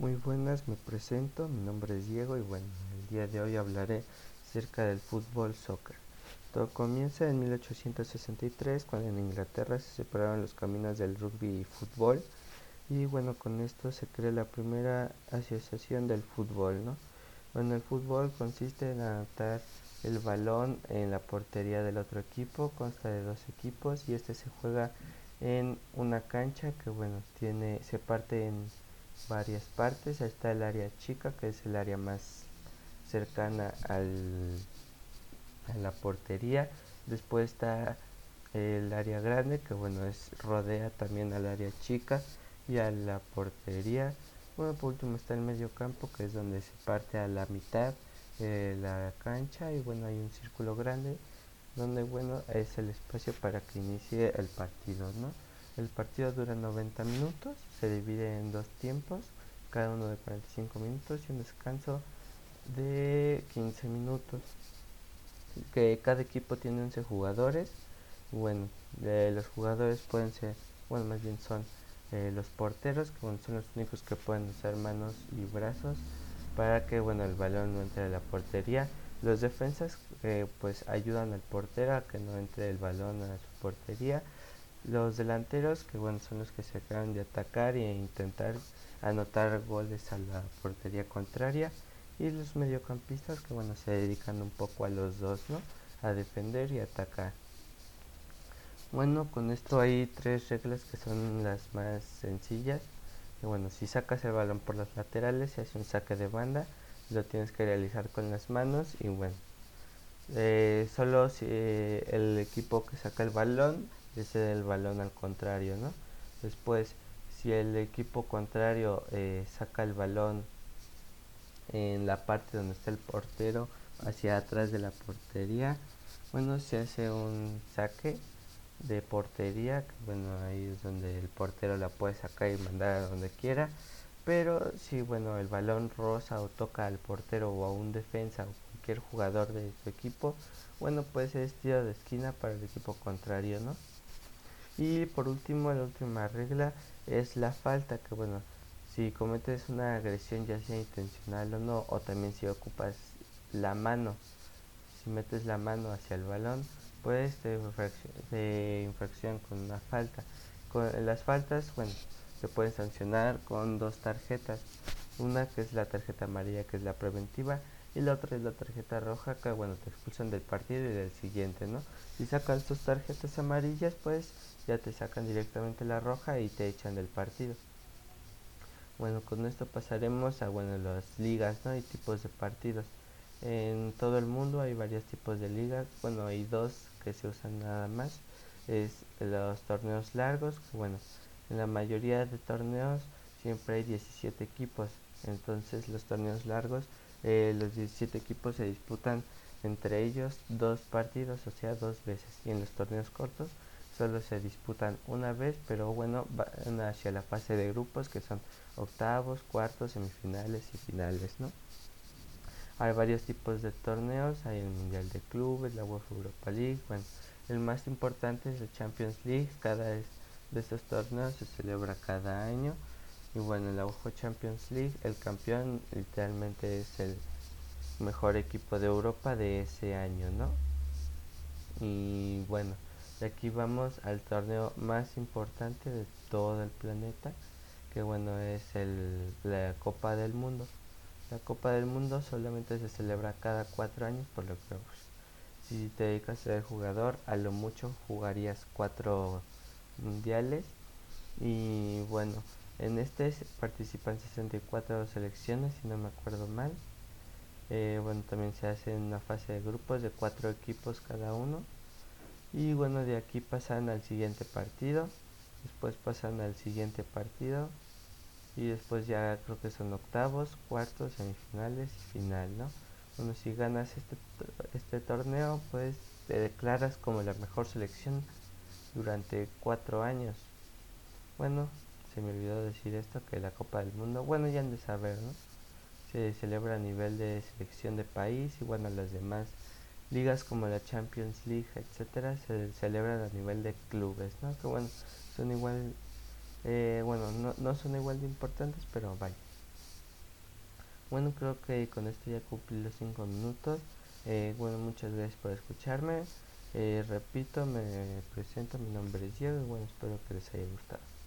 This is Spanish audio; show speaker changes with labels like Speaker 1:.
Speaker 1: Muy buenas, me presento, mi nombre es Diego y bueno, el día de hoy hablaré acerca del fútbol soccer. Todo comienza en 1863 cuando en Inglaterra se separaron los caminos del rugby y fútbol y bueno, con esto se crea la primera asociación del fútbol, ¿no? Bueno, el fútbol consiste en anotar el balón en la portería del otro equipo, consta de dos equipos y este se juega en una cancha que bueno, tiene se parte en varias partes. Ahí está el área chica, que es el área más cercana al, a la portería. Después está el área grande, que bueno, es rodea también al área chica y a la portería. Bueno, por último está el medio campo, que es donde se parte a la mitad la cancha y bueno, hay un círculo grande donde bueno, es el espacio para que inicie el partido, ¿no? El partido dura 90 minutos, se divide en dos tiempos, cada uno de 45 minutos y un descanso de 15 minutos. Que cada equipo tiene 11 jugadores. Bueno, los jugadores pueden ser, bueno, más bien son eh, los porteros, que son los únicos que pueden usar manos y brazos para que bueno el balón no entre a la portería. Los defensas eh, pues ayudan al portero a que no entre el balón a su portería los delanteros, que bueno, son los que se acaban de atacar e intentar anotar goles a la portería contraria. Y los mediocampistas, que bueno, se dedican un poco a los dos, ¿no? A defender y atacar. Bueno, con esto hay tres reglas que son las más sencillas. Que bueno, si sacas el balón por las laterales, se hace un saque de banda, lo tienes que realizar con las manos y bueno, eh, solo si el equipo que saca el balón ese el balón al contrario, ¿no? Después, si el equipo contrario eh, saca el balón en la parte donde está el portero hacia atrás de la portería, bueno, se hace un saque de portería, bueno, ahí es donde el portero la puede sacar y mandar a donde quiera, pero si, bueno, el balón rosa o toca al portero o a un defensa o cualquier jugador de su equipo, bueno, puede ser tiro de esquina para el equipo contrario, ¿no? Y por último, la última regla es la falta, que bueno, si cometes una agresión ya sea intencional o no, o también si ocupas la mano, si metes la mano hacia el balón, infracción, de infracción con una falta. Con las faltas, bueno, se pueden sancionar con dos tarjetas. Una que es la tarjeta amarilla, que es la preventiva, y la otra es la tarjeta roja, que bueno, te expulsan del partido y del siguiente, ¿no? Si sacas dos tarjetas amarillas, pues ya te sacan directamente la roja y te echan del partido. Bueno, con esto pasaremos a bueno, las ligas ¿no? y tipos de partidos. En todo el mundo hay varios tipos de ligas. Bueno, hay dos que se usan nada más. Es los torneos largos. Bueno, en la mayoría de torneos siempre hay 17 equipos. Entonces los torneos largos, eh, los 17 equipos se disputan entre ellos dos partidos, o sea, dos veces. Y en los torneos cortos solo se disputan una vez, pero bueno, van hacia la fase de grupos que son octavos, cuartos, semifinales y finales, ¿no? Hay varios tipos de torneos, hay el Mundial de Clubes, la UEFA Europa League, bueno, el más importante es el Champions League, cada de estos torneos se celebra cada año y bueno, en la Champions League el campeón literalmente es el mejor equipo de Europa de ese año, ¿no? Y bueno, y aquí vamos al torneo más importante de todo el planeta, que bueno es el, la Copa del Mundo. La Copa del Mundo solamente se celebra cada cuatro años, por lo que pues, si te dedicas a ser jugador, a lo mucho jugarías cuatro mundiales. Y bueno, en este participan 64 selecciones, si no me acuerdo mal. Eh, bueno, también se hace una fase de grupos de cuatro equipos cada uno. Y bueno de aquí pasan al siguiente partido después pasan al siguiente partido y después ya creo que son octavos cuartos semifinales y final no bueno si ganas este, este torneo pues te declaras como la mejor selección durante cuatro años. Bueno se me olvidó decir esto que la Copa del Mundo bueno ya han de saber no se celebra a nivel de selección de país y bueno las demás ligas como la Champions League, etcétera, se celebran a nivel de clubes, ¿no? Que bueno, son igual, eh, bueno, no, no son igual de importantes, pero vaya. Bueno, creo que con esto ya cumplí los 5 minutos. Eh, bueno, muchas gracias por escucharme. Eh, repito, me presento, mi nombre es Diego y bueno, espero que les haya gustado.